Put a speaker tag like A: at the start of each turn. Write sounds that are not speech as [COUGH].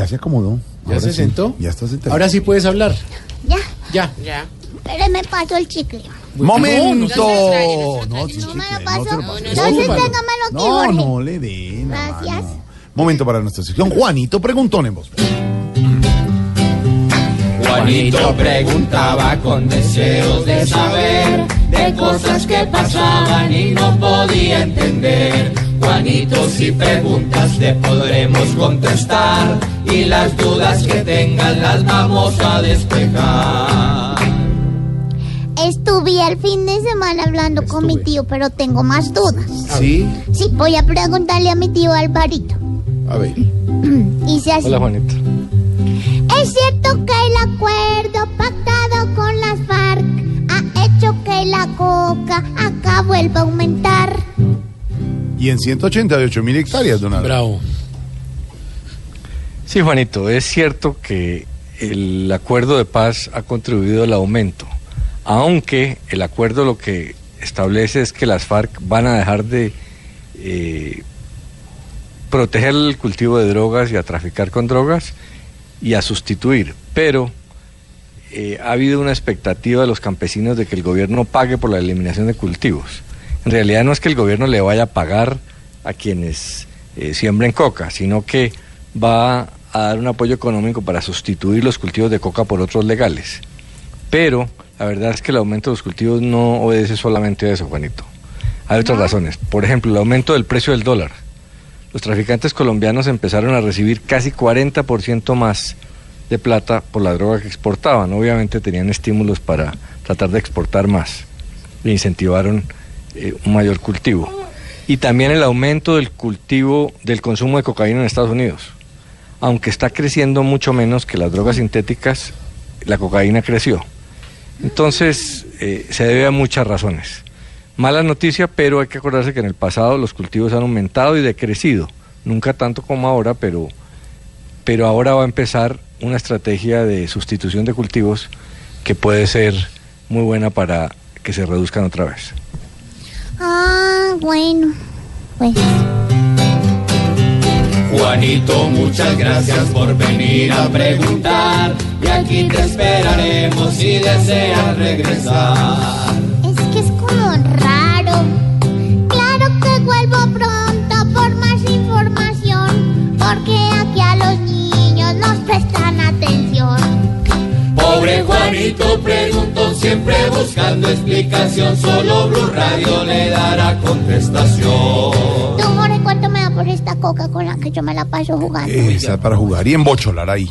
A: Ya se acomodó.
B: ¿Ya
A: Ahora
B: se
A: sí,
B: sentó?
A: Ya está sentado.
B: Ahora sí puedes hablar.
C: Ya,
B: Ya.
D: Ya.
C: pero me paso el chicle.
A: ¡Momento!
D: No, no no
A: No,
C: ¿No me lo
A: no lo
D: no, no,
A: No,
C: Jorge.
A: no le den.
C: Gracias.
A: Momento para nuestra sección. Juanito, preguntón en voz.
E: Juanito preguntaba con deseos de saber de cosas que pasaban y no podía entender. Juanito, si preguntas te podremos contestar y las dudas que tengas las vamos a despejar.
C: Estuve el fin de semana hablando con mi tío, pero tengo más dudas.
B: Sí.
C: Sí, voy a preguntarle a mi tío Alvarito.
B: A ver. [CLEARS THROAT]
C: Así.
F: Hola Juanito.
C: ¿Es cierto que el acuerdo pactado con las FARC ha hecho que la coca acá vuelva a aumentar?
A: Y en 188 mil hectáreas, don Álvaro.
B: Bravo.
F: Sí, Juanito, es cierto que el acuerdo de paz ha contribuido al aumento, aunque el acuerdo lo que establece es que las FARC van a dejar de eh, proteger el cultivo de drogas y a traficar con drogas y a sustituir, pero eh, ha habido una expectativa de los campesinos de que el gobierno pague por la eliminación de cultivos. En realidad no es que el gobierno le vaya a pagar a quienes eh, siembren coca, sino que va a dar un apoyo económico para sustituir los cultivos de coca por otros legales. Pero la verdad es que el aumento de los cultivos no obedece solamente a eso, Juanito. Hay otras razones. Por ejemplo, el aumento del precio del dólar. Los traficantes colombianos empezaron a recibir casi 40% más de plata por la droga que exportaban. Obviamente tenían estímulos para tratar de exportar más e incentivaron eh, un mayor cultivo. Y también el aumento del cultivo del consumo de cocaína en Estados Unidos. Aunque está creciendo mucho menos que las drogas sintéticas, la cocaína creció. Entonces, eh, se debe a muchas razones. Mala noticia, pero hay que acordarse que en el pasado los cultivos han aumentado y decrecido. Nunca tanto como ahora, pero, pero ahora va a empezar una estrategia de sustitución de cultivos que puede ser muy buena para que se reduzcan otra vez.
C: Ah, bueno. Pues
E: Juanito, muchas gracias por venir a preguntar y aquí te esperaremos si deseas regresar.
C: es que es como raro. Claro que vuelvo pronto por más información, porque aquí a los niños nos prestan atención.
E: Pobre Juanito preguntó siempre buscando explicación, solo Blue Radio le dará contestación.
C: Tú, Jorge, ¿cuánto me da por esta coca con la que yo me la paso jugando?
A: Esa para jugar y embocholar ahí.